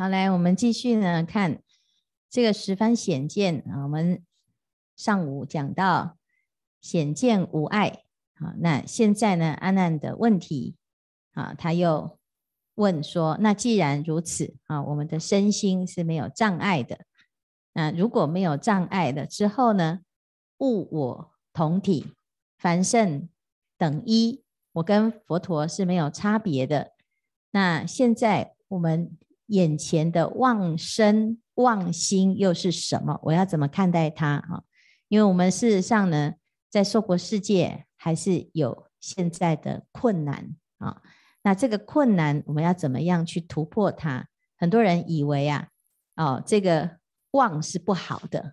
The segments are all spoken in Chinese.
好，来，我们继续呢，看这个十番显见啊。我们上午讲到显见无碍，好，那现在呢，阿难的问题啊，他又问说：那既然如此啊，我们的身心是没有障碍的。那如果没有障碍了之后呢，物我同体，凡圣等一，我跟佛陀是没有差别的。那现在我们眼前的妄身妄心又是什么？我要怎么看待它啊？因为我们事实上呢，在娑婆世界还是有现在的困难啊。那这个困难我们要怎么样去突破它？很多人以为啊，哦，这个妄是不好的，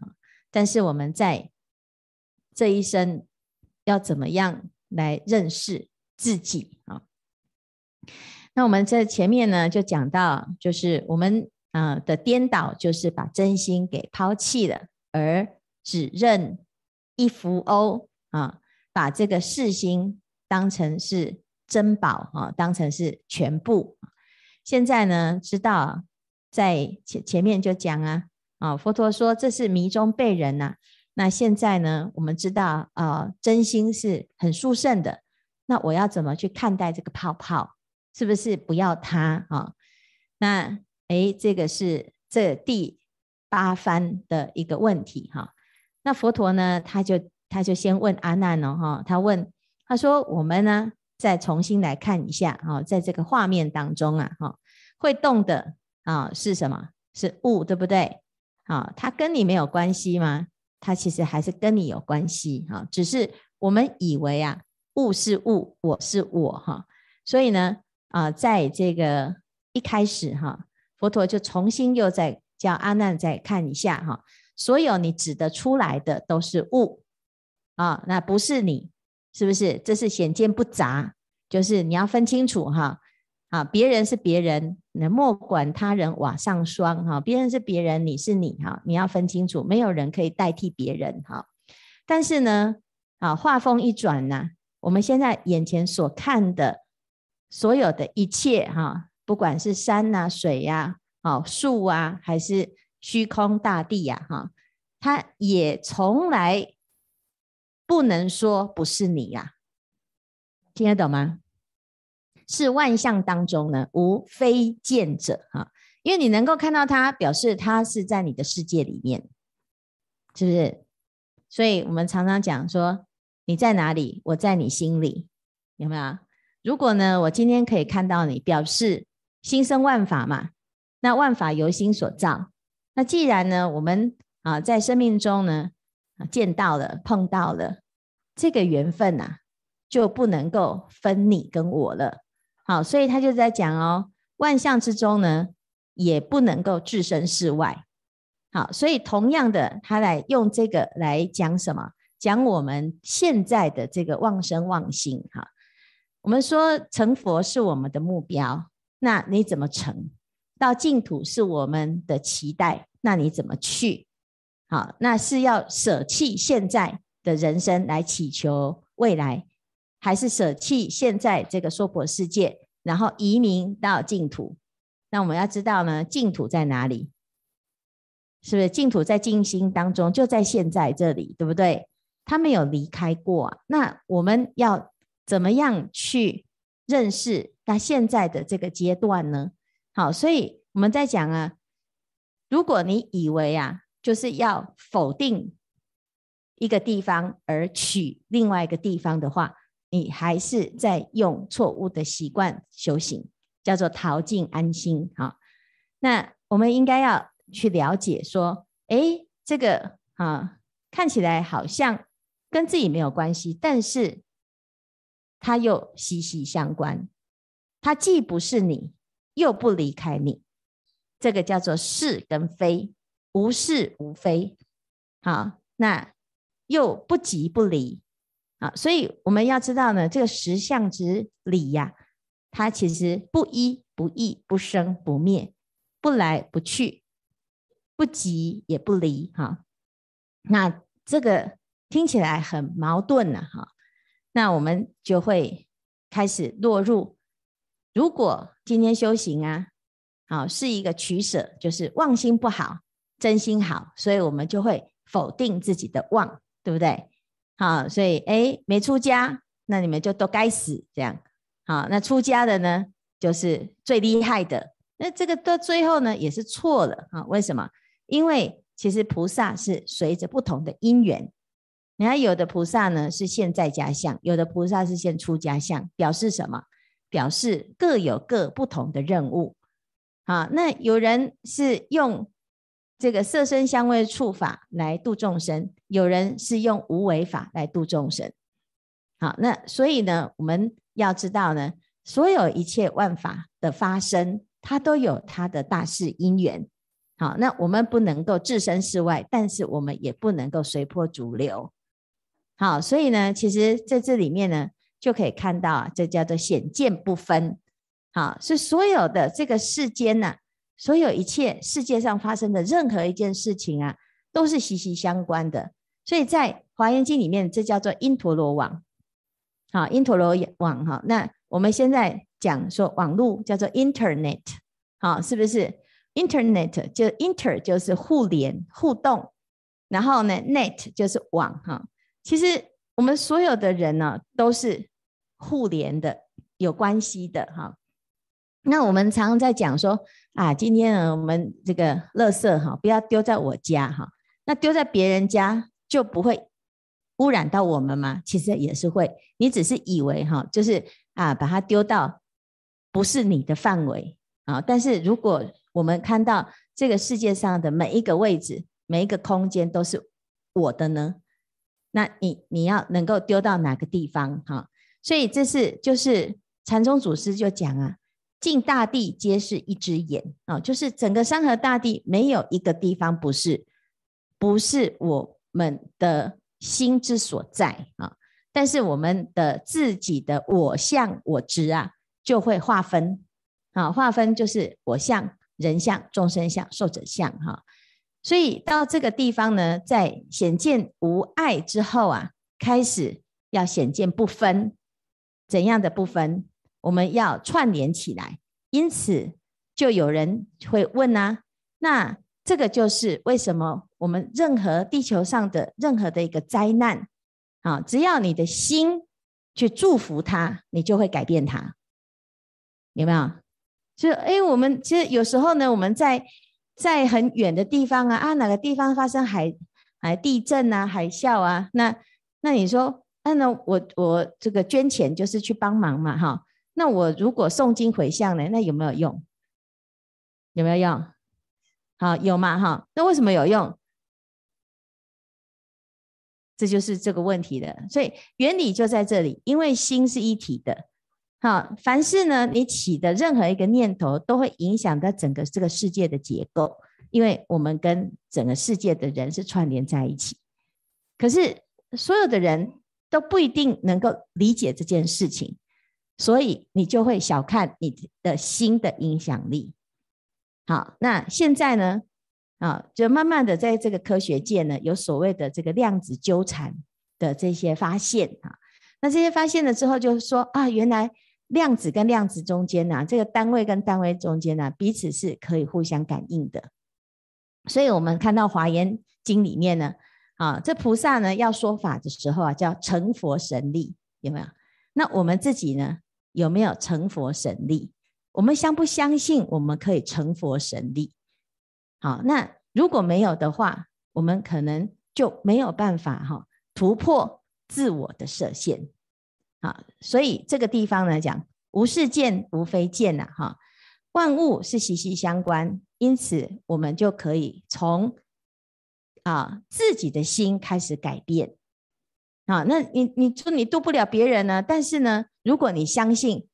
但是我们在这一生要怎么样来认识自己啊？那我们在前面呢，就讲到，就是我们啊的颠倒，就是把真心给抛弃了，而只认一浮鸥啊，把这个世心当成是珍宝啊，当成是全部。现在呢，知道在前前面就讲啊，啊佛陀说这是迷中被人呐。那现在呢，我们知道啊，真心是很殊胜的。那我要怎么去看待这个泡泡？是不是不要他啊？那诶，这个是这第八番的一个问题哈。那佛陀呢，他就他就先问阿难哦哈，他问他说：我们呢，再重新来看一下啊，在这个画面当中啊哈，会动的啊是什么？是物，对不对？啊，它跟你没有关系吗？它其实还是跟你有关系哈，只是我们以为啊，物是物，我是我哈，所以呢。啊，在这个一开始哈，佛陀就重新又再叫阿难再看一下哈，所有你指的出来的都是物啊，那不是你，是不是？这是显见不杂，就是你要分清楚哈。啊，别人是别人，那莫管他人瓦上霜哈，别人是别人，你是你哈，你要分清楚，没有人可以代替别人哈。但是呢，啊，话锋一转呢，我们现在眼前所看的。所有的一切哈，不管是山呐、水呀、好树啊，还是虚空大地呀，哈，它也从来不能说不是你呀，听得懂吗？是万象当中呢，无非见者哈，因为你能够看到它，表示它是在你的世界里面，是不是？所以我们常常讲说，你在哪里，我在你心里，有没有？如果呢，我今天可以看到你，表示心生万法嘛，那万法由心所造。那既然呢，我们啊在生命中呢啊见到了、碰到了这个缘分呐、就不能够分你跟我了。好，所以他就在讲哦，万象之中呢，也不能够置身事外。好，所以同样的，他来用这个来讲什么？讲我们现在的这个妄生妄心哈。我们说成佛是我们的目标，那你怎么成？到净土是我们的期待，那你怎么去？好，那是要舍弃现在的人生来祈求未来，还是舍弃现在这个娑婆世界，然后移民到净土？那我们要知道呢，净土在哪里？是不是净土在静心当中，就在现在这里，对不对？他没有离开过。那我们要。怎么样去认识他现在的这个阶段呢？好，所以我们在讲啊，如果你以为啊，就是要否定一个地方而取另外一个地方的话，你还是在用错误的习惯修行，叫做逃境安心。好，那我们应该要去了解说，诶，这个啊，看起来好像跟自己没有关系，但是。它又息息相关，它既不是你，又不离开你，这个叫做是跟非，无是无非，好，那又不即不离，啊，所以我们要知道呢，这个实相之理呀，它其实不一不异，不生不灭，不来不去，不即也不离，哈，那这个听起来很矛盾呢，哈。那我们就会开始落入，如果今天修行啊，好，是一个取舍，就是妄心不好，真心好，所以我们就会否定自己的妄，对不对？好，所以哎，没出家，那你们就都该死，这样。好，那出家的呢，就是最厉害的。那这个到最后呢，也是错了啊？为什么？因为其实菩萨是随着不同的因缘，你看有的菩萨呢是现在家相，有的菩萨是现出家相，表示什么？表示各有各不同的任务。啊，那有人是用这个色身香味触法来度众生，有人是用无为法来度众生。好，那所以呢，我们要知道呢，所有一切万法的发生。它都有它的大事因缘，好，那我们不能够置身事外，但是我们也不能够随波逐流，好，所以呢，其实在这里面呢，就可以看到啊，这叫做显见不分，好，是所有的这个世间呢、所有一切世界上发生的任何一件事情啊，都是息息相关的，所以在华严经里面，这叫做因陀罗网，好，因陀罗网哈，那我们现在。讲说网络叫做 Internet，好，是不是 Internet 就 Inter 就是互联互动，然后呢 Net 就是网哈。其实我们所有的人呢都是互联的，有关系的哈。那我们常常在讲说啊，今天呢我们这个垃圾哈不要丢在我家哈，那丢在别人家就不会污染到我们吗？其实也是会，你只是以为哈，就是啊把它丢到。不是你的范围啊，但是如果我们看到这个世界上的每一个位置、每一个空间都是我的呢，那你你要能够丢到哪个地方哈？所以这是就是禅宗祖师就讲啊，尽大地皆是一只眼啊，就是整个山河大地没有一个地方不是不是我们的心之所在啊，但是我们的自己的我相我执啊。就会划分，啊，划分就是我相、人相、众生相、寿者相，哈。所以到这个地方呢，在显见无碍之后啊，开始要显见不分，怎样的不分？我们要串联起来。因此，就有人会问啊，那这个就是为什么我们任何地球上的任何的一个灾难，啊，只要你的心去祝福它，你就会改变它。有没有？就哎，我们其实有时候呢，我们在在很远的地方啊啊，哪个地方发生海海地震啊、海啸啊？那那你说，那、啊、那我我这个捐钱就是去帮忙嘛，哈。那我如果诵经回向呢，那有没有用？有没有用？好，有嘛，哈。那为什么有用？这就是这个问题的。所以原理就在这里，因为心是一体的。啊，凡是呢，你起的任何一个念头，都会影响到整个这个世界的结构，因为我们跟整个世界的人是串联在一起。可是所有的人都不一定能够理解这件事情，所以你就会小看你的心的影响力。好，那现在呢，啊，就慢慢的在这个科学界呢，有所谓的这个量子纠缠的这些发现啊，那这些发现了之后，就是说啊，原来。量子跟量子中间呢，这个单位跟单位中间呢，彼此是可以互相感应的。所以，我们看到《华严经》里面呢，啊，这菩萨呢要说法的时候啊，叫成佛神力，有没有？那我们自己呢，有没有成佛神力？我们相不相信我们可以成佛神力？好，那如果没有的话，我们可能就没有办法哈突破自我的设限。啊，所以这个地方呢，讲无是见，无非见呐，哈，万物是息息相关，因此我们就可以从啊自己的心开始改变。啊，那你你说你度不了别人呢？但是呢，如果你相信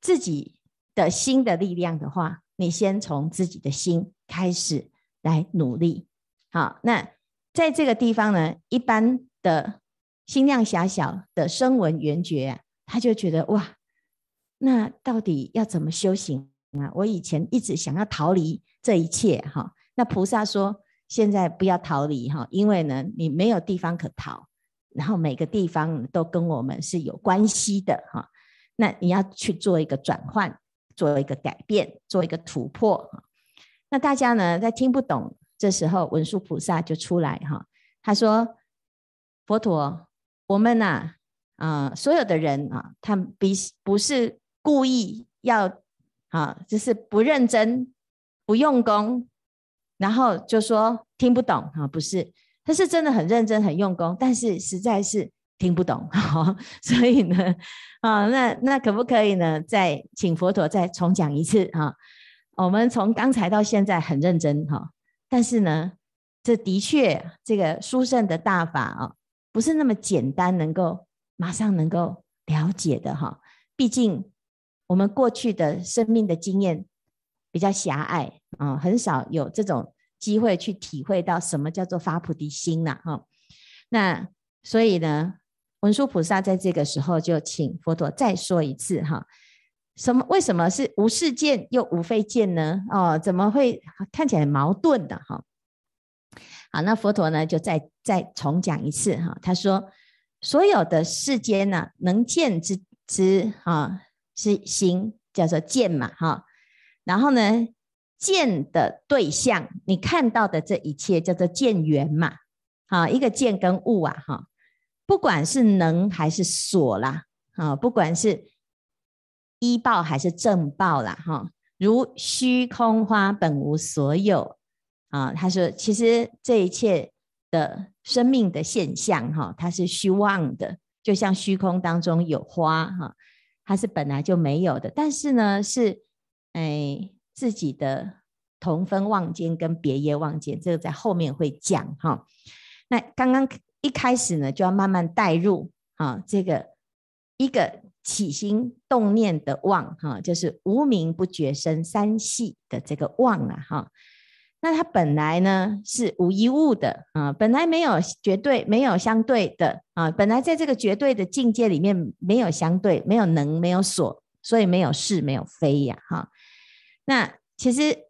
自己的心的力量的话，你先从自己的心开始来努力。好，那在这个地方呢，一般的。心量狭小的声闻缘觉，他就觉得哇，那到底要怎么修行啊？我以前一直想要逃离这一切哈，那菩萨说，现在不要逃离哈，因为呢，你没有地方可逃，然后每个地方都跟我们是有关系的哈，那你要去做一个转换，做一个改变，做一个突破。那大家呢，在听不懂，这时候文殊菩萨就出来哈，他说：“佛陀，我们呐、啊，所有的人啊，他比不是故意要啊，就是不认真、不用功，然后就说听不懂啊，不是，他是真的很认真、很用功，但是实在是听不懂，所以呢，啊，那那可不可以呢？再请佛陀再重讲一次哈？我们从刚才到现在很认真哈。”但是呢，这的确，这个殊胜的大法啊，不是那么简单，能够马上能够了解的哈。毕竟我们过去的生命的经验比较狭隘啊，很少有这种机会去体会到什么叫做发菩提心呐哈。那所以呢，文殊菩萨在这个时候就请佛陀再说一次哈。什么？为什么是无是见又无非见呢？哦，怎么会看起来矛盾的哈？好，那佛陀呢就再再重讲一次哈。他说，所有的世间呢，能见之之啊，是心叫做见嘛哈。然后呢，见的对象，你看到的这一切叫做见缘嘛。啊，一个见跟物啊哈，不管是能还是所啦，啊，不管是。依报还是正报啦，哈，如虚空花本无所有啊。他说，其实这一切的生命的现象，哈，它是虚妄的，就像虚空当中有花，哈，它是本来就没有的。但是呢，是哎自己的同分妄见跟别业妄见，这个在后面会讲哈。那刚刚一开始呢，就要慢慢带入啊，这个一个。起心动念的妄，哈，就是无明不觉生三系的这个妄啊，哈。那它本来呢是无一物的啊，本来没有绝对，没有相对的啊，本来在这个绝对的境界里面没有相对，没有能，没有所，所以没有是，没有非呀，哈。那其实，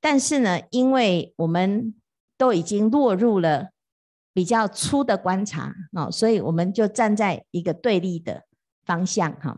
但是呢，因为我们都已经落入了比较粗的观察啊，所以我们就站在一个对立的。方向哈，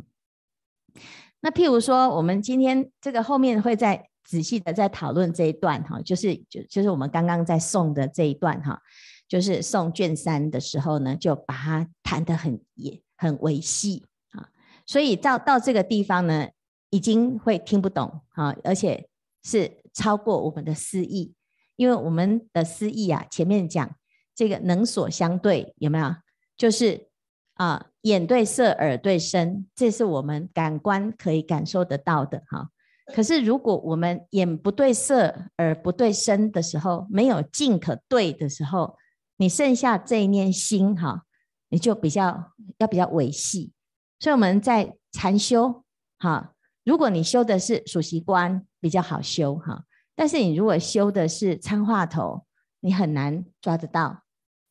那譬如说，我们今天这个后面会在仔细的在讨论这一段哈，就是就就是我们刚刚在诵的这一段哈，就是诵卷三的时候呢，就把它谈得很也很微细啊，所以到到这个地方呢，已经会听不懂啊，而且是超过我们的思意，因为我们的思意啊，前面讲这个能所相对有没有？就是啊。眼对色，耳对声，这是我们感官可以感受得到的哈。可是如果我们眼不对色，耳不对声的时候，没有境可对的时候，你剩下这一念心哈，你就比较要比较维系。所以我们在禅修哈，如果你修的是数息观，比较好修哈。但是你如果修的是参话头，你很难抓得到，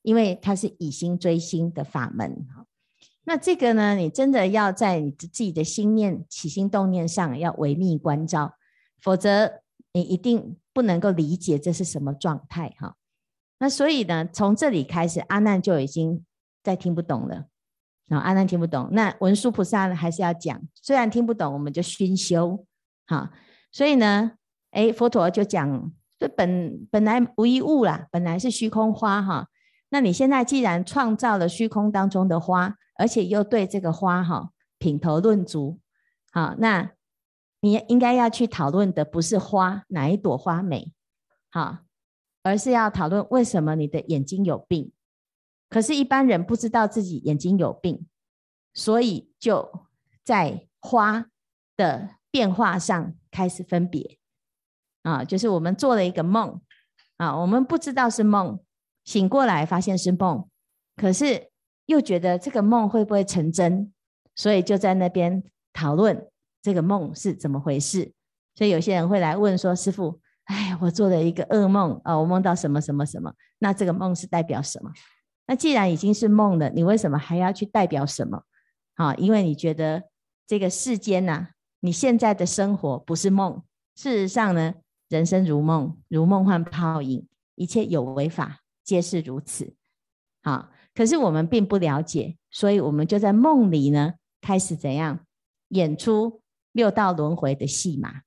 因为它是以心追心的法门哈。那这个呢，你真的要在你自己的心念起心动念上要维密关照，否则你一定不能够理解这是什么状态哈。那所以呢，从这里开始，阿难就已经在听不懂了啊。阿难听不懂，那文殊菩萨呢还是要讲，虽然听不懂，我们就熏修哈。所以呢，哎，佛陀就讲，这本本来无一物啦，本来是虚空花哈。那你现在既然创造了虚空当中的花，而且又对这个花哈品头论足，好，那你应该要去讨论的不是花哪一朵花美，好，而是要讨论为什么你的眼睛有病。可是，一般人不知道自己眼睛有病，所以就在花的变化上开始分别啊，就是我们做了一个梦啊，我们不知道是梦。醒过来发现是梦，可是又觉得这个梦会不会成真，所以就在那边讨论这个梦是怎么回事。所以有些人会来问说：“师父，哎，我做了一个噩梦啊，我梦到什么什么什么？那这个梦是代表什么？那既然已经是梦了，你为什么还要去代表什么？啊，因为你觉得这个世间呐，你现在的生活不是梦。事实上呢，人生如梦，如梦幻泡影，一切有为法。”皆是如此，好，可是我们并不了解，所以我们就在梦里呢，开始怎样演出六道轮回的戏码。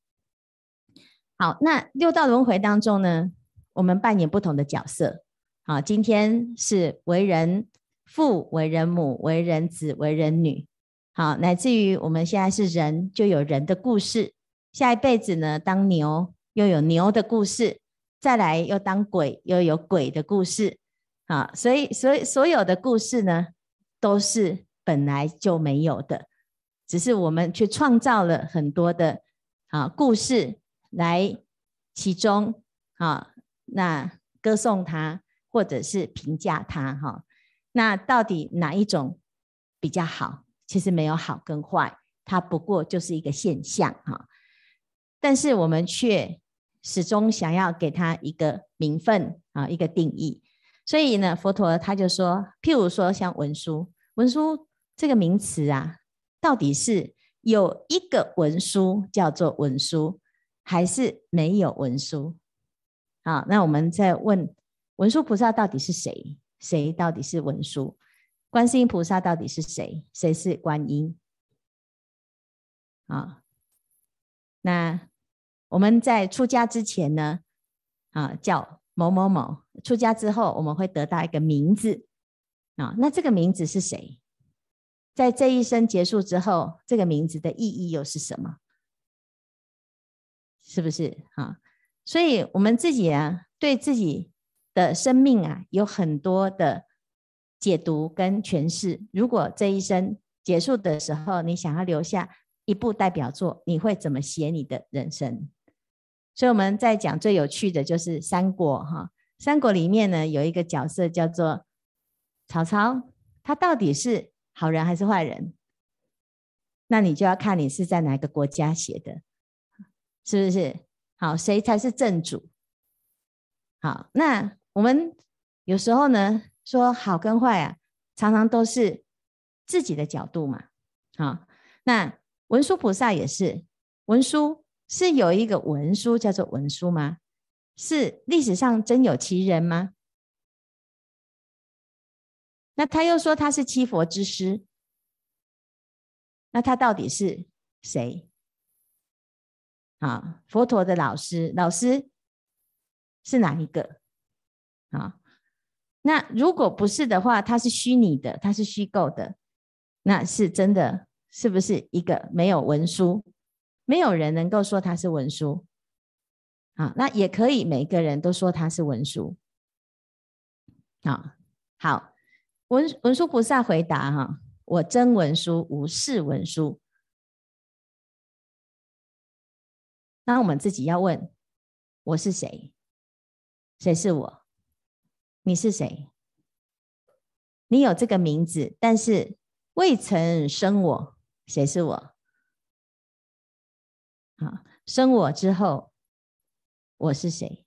好，那六道轮回当中呢，我们扮演不同的角色。好，今天是为人父、为人母、为人子、为人女。好，乃至于我们现在是人，就有人的故事。下一辈子呢，当牛又有牛的故事，再来又当鬼又有鬼的故事。啊，所以，所以所有的故事呢，都是本来就没有的，只是我们去创造了很多的啊故事来其中啊，那歌颂他。或者是评价它哈，那到底哪一种比较好？其实没有好跟坏，它不过就是一个现象哈。但是我们却始终想要给它一个名分啊，一个定义。所以呢，佛陀他就说，譬如说像文殊，文殊这个名词啊，到底是有一个文书叫做文书，还是没有文书？好，那我们再问。文殊菩萨到底是谁？谁到底是文殊？观世音菩萨到底是谁？谁是观音？啊，那我们在出家之前呢，啊，叫某某某；出家之后，我们会得到一个名字。啊，那这个名字是谁？在这一生结束之后，这个名字的意义又是什么？是不是？啊，所以我们自己啊，对自己。的生命啊，有很多的解读跟诠释。如果这一生结束的时候，你想要留下一部代表作，你会怎么写你的人生？所以我们在讲最有趣的就是三国哈。三国里面呢，有一个角色叫做曹操，他到底是好人还是坏人？那你就要看你是在哪个国家写的，是不是？好，谁才是正主？好，那。我们有时候呢，说好跟坏啊，常常都是自己的角度嘛。好，那文殊菩萨也是，文殊是有一个文书叫做文书吗？是历史上真有其人吗？那他又说他是七佛之师，那他到底是谁？啊，佛陀的老师，老师是哪一个？啊，那如果不是的话，他是虚拟的，他是虚构的，那是真的，是不是一个没有文书？没有人能够说它是文书。啊，那也可以，每个人都说它是文书。啊，好，文文殊菩萨回答哈，我真文殊，无是文殊。那我们自己要问，我是谁？谁是我？你是谁？你有这个名字，但是未曾生我，谁是我？啊，生我之后，我是谁？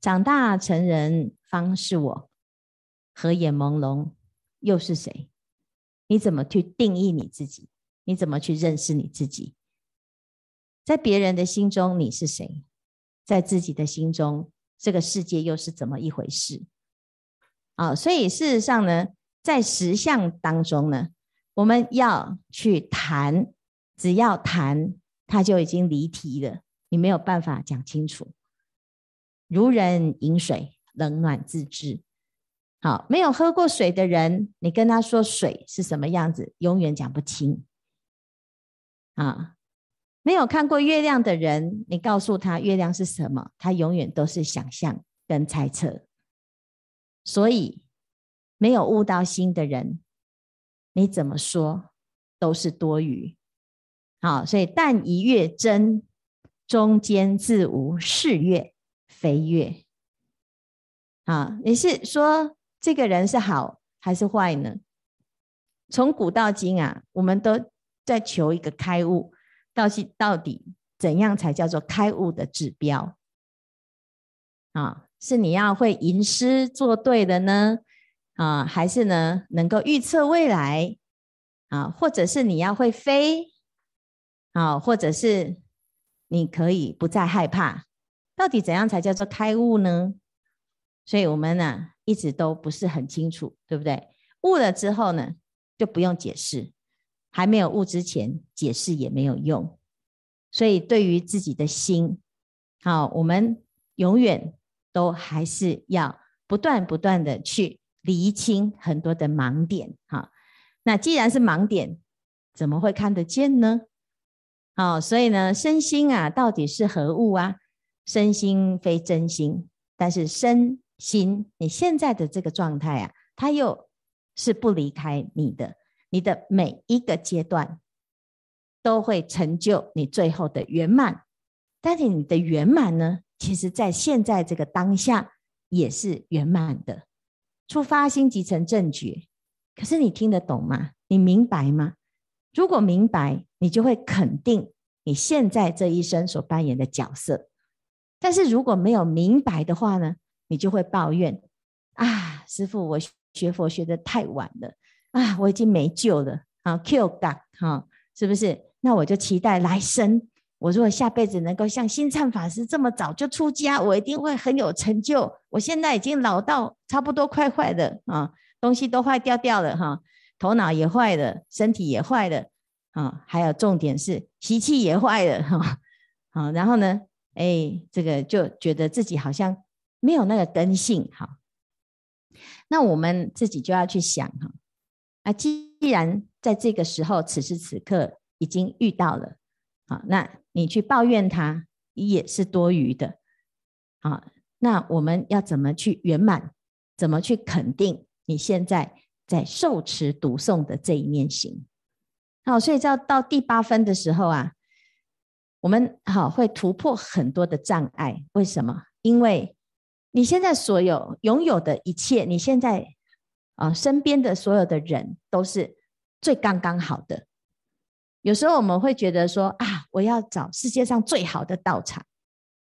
长大成人方是我，合眼朦胧又是谁？你怎么去定义你自己？你怎么去认识你自己？在别人的心中你是谁？在自己的心中？这个世界又是怎么一回事？啊，所以事实上呢，在实相当中呢，我们要去谈，只要谈，他就已经离题了，你没有办法讲清楚。如人饮水，冷暖自知。好，没有喝过水的人，你跟他说水是什么样子，永远讲不清。啊。没有看过月亮的人，你告诉他月亮是什么，他永远都是想象跟猜测。所以，没有悟到心的人，你怎么说都是多余。好，所以但一月真，中间自无是月非月。啊，你是说这个人是好还是坏呢？从古到今啊，我们都在求一个开悟。到底到底怎样才叫做开悟的指标啊？是你要会吟诗作对的呢？啊，还是呢能够预测未来啊？或者是你要会飞啊？或者是你可以不再害怕？到底怎样才叫做开悟呢？所以我们呢一直都不是很清楚，对不对？悟了之后呢就不用解释。还没有悟之前，解释也没有用。所以对于自己的心，好，我们永远都还是要不断不断的去厘清很多的盲点。哈，那既然是盲点，怎么会看得见呢？好，所以呢，身心啊，到底是何物啊？身心非真心，但是身心你现在的这个状态啊，它又是不离开你的，你的每一个阶段都会成就你最后的圆满。但是你的圆满呢，其实在现在这个当下也是圆满的。出发心即成正觉，可是你听得懂吗？你明白吗？如果明白，你就会肯定你现在这一生所扮演的角色。但是如果没有明白的话呢，你就会抱怨啊，师父，我学佛学的太晚了啊，我已经没救了啊，Q 嘎哈，是不是？那我就期待来生，我如果下辈子能够像星灿法师这么早就出家，我一定会很有成就。我现在已经老到差不多快坏了啊，东西都坏掉掉了哈，头脑也坏了，身体也坏了啊，还有重点是习气也坏了哈，好，然后呢？哎，这个就觉得自己好像没有那个根性哈，那我们自己就要去想哈，啊，既然在这个时候此时此刻已经遇到了，好，那你去抱怨他也是多余的，好，那我们要怎么去圆满？怎么去肯定你现在在受持读诵的这一念行？好，所以到到第八分的时候啊。我们好会突破很多的障碍，为什么？因为你现在所有拥有的一切，你现在啊身边的所有的人都是最刚刚好的。有时候我们会觉得说啊，我要找世界上最好的道场，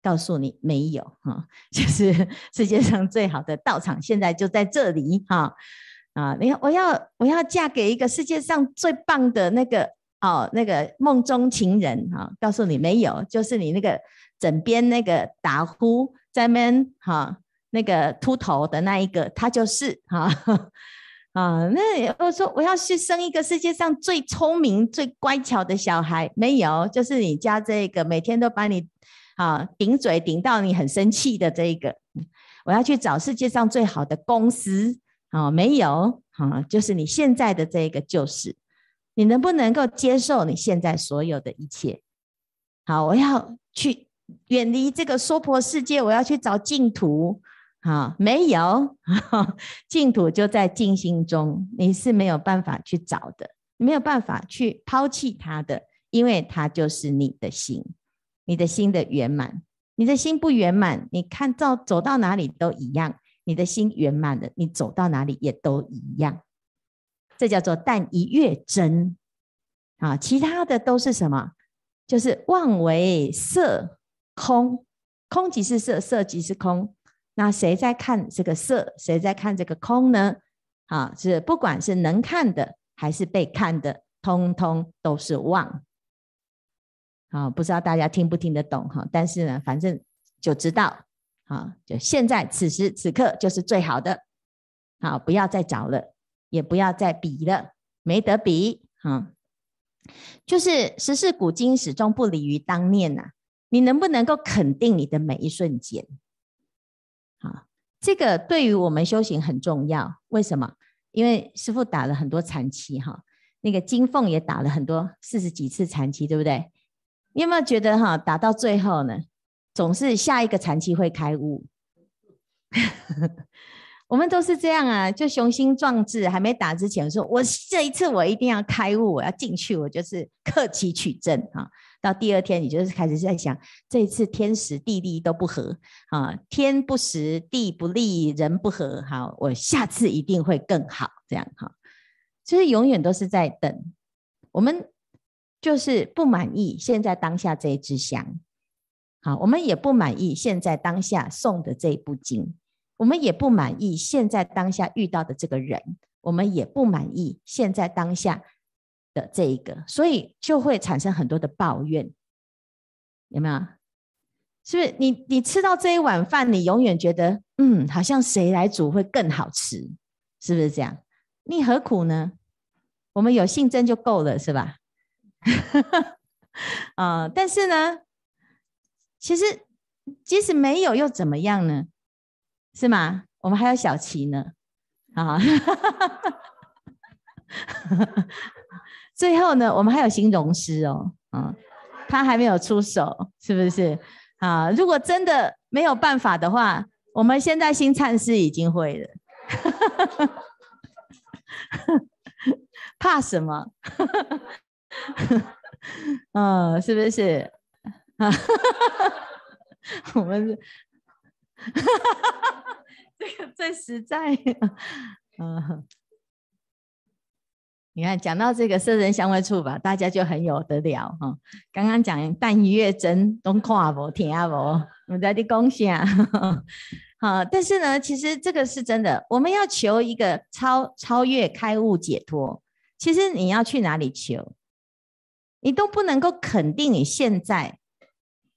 告诉你没有哈，就是世界上最好的道场现在就在这里哈啊！你看，我要我要嫁给一个世界上最棒的那个。哦，那个梦中情人哈、告诉你没有，就是你那个枕边那个打呼在那边哈，那个秃头的那一个，他就是哈 啊。那我说我要去生一个世界上最聪明、最乖巧的小孩，没有，就是你家这个每天都把你啊顶嘴顶到你很生气的这一个。我要去找世界上最好的公司、哦，没有啊，就是你现在的这个就是。你能不能够接受你现在所有的一切？好，我要去远离这个娑婆世界，我要去找净土。好，没有，净土就在静心中，你是没有办法去找的，没有办法去抛弃它的，因为它就是你的心，你的心的圆满。你的心不圆满，你看到走到哪里都一样；你的心圆满了，你走到哪里也都一样。这叫做但一月真啊，其他的都是什么？就是妄为色空，空即是色，色即是空。那谁在看这个色？谁在看这个空呢？啊，是不管是能看的还是被看的，通通都是妄。啊，不知道大家听不听得懂哈？但是呢，反正就知道啊，就现在此时此刻就是最好的。好，不要再找了。也不要再比了，没得比哈。就是十世古今始终不离于当念呐。你能不能够肯定你的每一瞬间？好，这个对于我们修行很重要。为什么？因为师傅打了很多禅期哈，那个金凤也打了很多四十几次禅期，对不对？你有没有觉得哈，打到最后呢，总是下一个禅期会开悟？我们都是这样啊，就雄心壮志，还没打之前说，我这一次我一定要开悟，我要进去，我就是克期取证啊。到第二天，你就是开始在想，这一次天时地利都不合啊，天不时，地不利，人不和，好，我下次一定会更好，这样哈。就是永远都是在等，我们就是不满意现在当下这一支香，好，我们也不满意现在当下送的这一部经。我们也不满意现在当下遇到的这个人，我们也不满意现在当下的这一个，所以就会产生很多的抱怨，有没有？是不是？你你吃到这一碗饭，你永远觉得，嗯，好像谁来煮会更好吃，是不是这样？你何苦呢？我们有信真就够了，是吧？啊、但是呢，其实即使没有又怎么样呢？是吗？我们还有小琪呢，啊，最后呢，我们还有形容师哦，啊，他还没有出手，是不是？啊，如果真的没有办法的话，我们现在新灿师已经会了，怕什么？嗯，是不是？我们是。这个最实在，嗯，你看讲到这个色声香味触法，大家就很有得聊哈。刚刚讲但一月真都看不听不，我们在的贡献好，但是呢，其实这个是真的。我们要求一个超超越、开悟、解脱，其实你要去哪里求，你都不能够肯定你现在，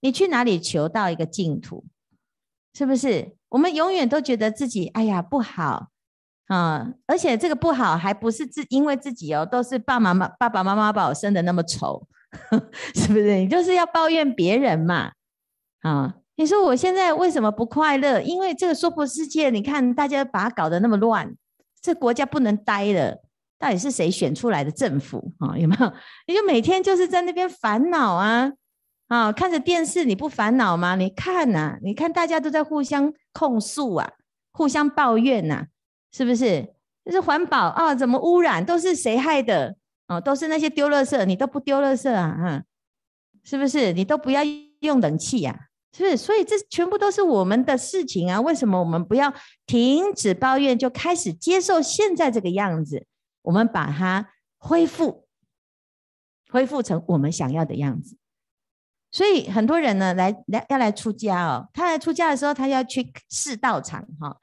你去哪里求到一个净土，是不是？我们永远都觉得自己哎呀不好啊，而且这个不好还不是自因为自己哦，都是爸爸妈妈爸爸妈妈把我生的那么丑，是不是？你就是要抱怨别人嘛啊？你说我现在为什么不快乐？因为这个娑婆世界，你看大家把它搞得那么乱，这国家不能待了，到底是谁选出来的政府啊？有没有？你就每天就是在那边烦恼啊。啊、看着电视你不烦恼吗？你看呐、你看大家都在互相控诉啊，互相抱怨呐、是不是？就是环保啊，怎么污染都是谁害的？哦，都是那些丢垃圾，你都不丢垃圾啊？哈，是不是？你都不要用冷气呀、啊？是不是？所以这全部都是我们的事情啊！为什么我们不要停止抱怨，就开始接受现在这个样子？我们把它恢复，恢复成我们想要的样子。所以很多人呢，来来要来出家哦。他来出家的时候，他要去试道场哈。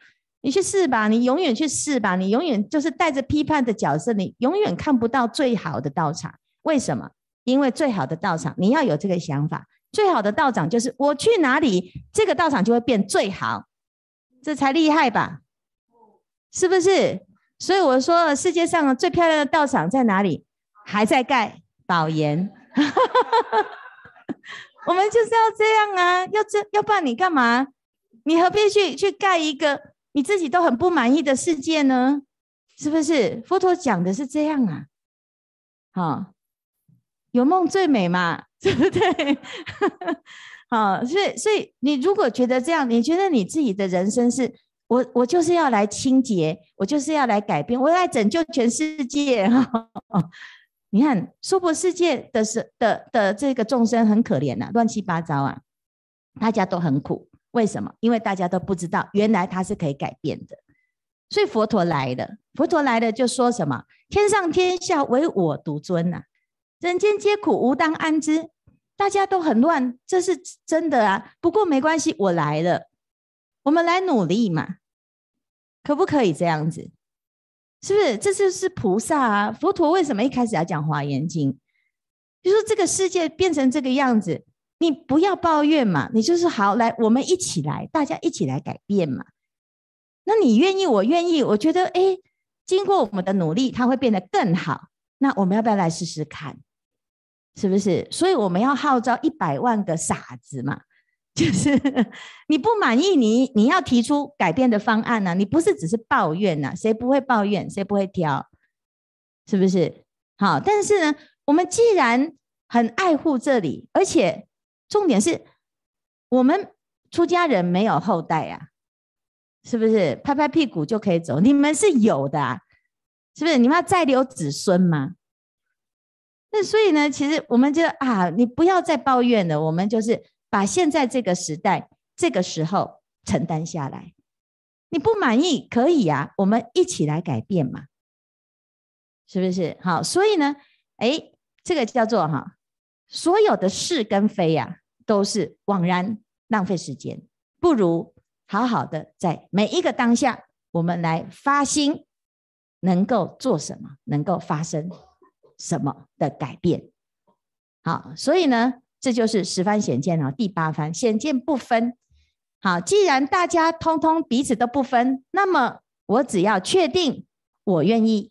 你去试吧，你永远去试吧，你永远就是带着批判的角色，你永远看不到最好的道场。为什么？因为最好的道场，你要有这个想法，最好的道场就是我去哪里，这个道场就会变最好，这才厉害吧？是不是？所以我说，世界上最漂亮的道场在哪里？还在盖宝岩。我们就是要这样啊，要这，要不然你干嘛？你何必去去盖一个你自己都很不满意的世界呢？是不是？佛陀讲的是这样啊，好，有梦最美嘛，对不对？好，所以所以你如果觉得这样，你觉得你自己的人生是我，我就是要来清洁，我就是要来改变，我要来拯救全世界。你看，娑婆世界的是的的这个众生很可怜呐、啊，乱七八糟啊，大家都很苦。为什么？因为大家都不知道，原来它是可以改变的。所以佛陀来了，佛陀来了就说什么：天上天下唯我独尊呐、啊，人间皆苦，吾当安之。大家都很乱，这是真的啊。不过没关系，我来了，我们来努力嘛，可不可以这样子？是不是？这就是菩萨啊！佛陀为什么一开始要讲《华严经》？就说这个世界变成这个样子，你不要抱怨嘛，你就是好来，我们一起来，大家一起来改变嘛。那你愿意，我愿意，我觉得，哎，经过我们的努力，它会变得更好。那我们要不要来试试看？是不是？所以我们要号召一百万个傻子嘛。就是你不满意你，你要提出改变的方案呢、啊？你不是只是抱怨呢、啊？谁不会抱怨？谁不会挑？是不是？好，但是呢，我们既然很爱护这里，而且重点是我们出家人没有后代啊，是不是？拍拍屁股就可以走？你们是有的、啊，是不是？你们要再留子孙吗？那所以呢，其实我们就啊，你不要再抱怨了，我们就是。把现在这个时代、这个时候承担下来，你不满意可以呀，我们一起来改变嘛，是不是？好，所以呢，哎，这个叫做哈，所有的是跟非呀，都是枉然浪费时间，不如好好的在每一个当下，我们来发心，能够做什么，能够发生什么的改变。好，所以呢。这就是十番显见啊，第八番显见不分。好，既然大家通通彼此都不分，那么我只要确定我愿意，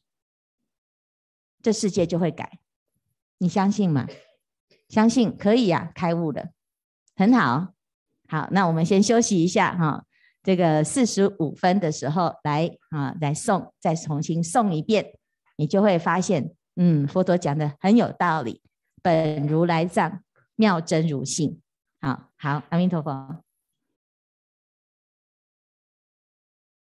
这世界就会改。你相信吗？相信可以呀、啊，开悟了，很好。好，那我们先休息一下哈。这个四十五分的时候来啊，来诵，再重新诵一遍，你就会发现，嗯，佛陀讲的很有道理。本如来藏，妙真如性。好好，阿弥陀佛。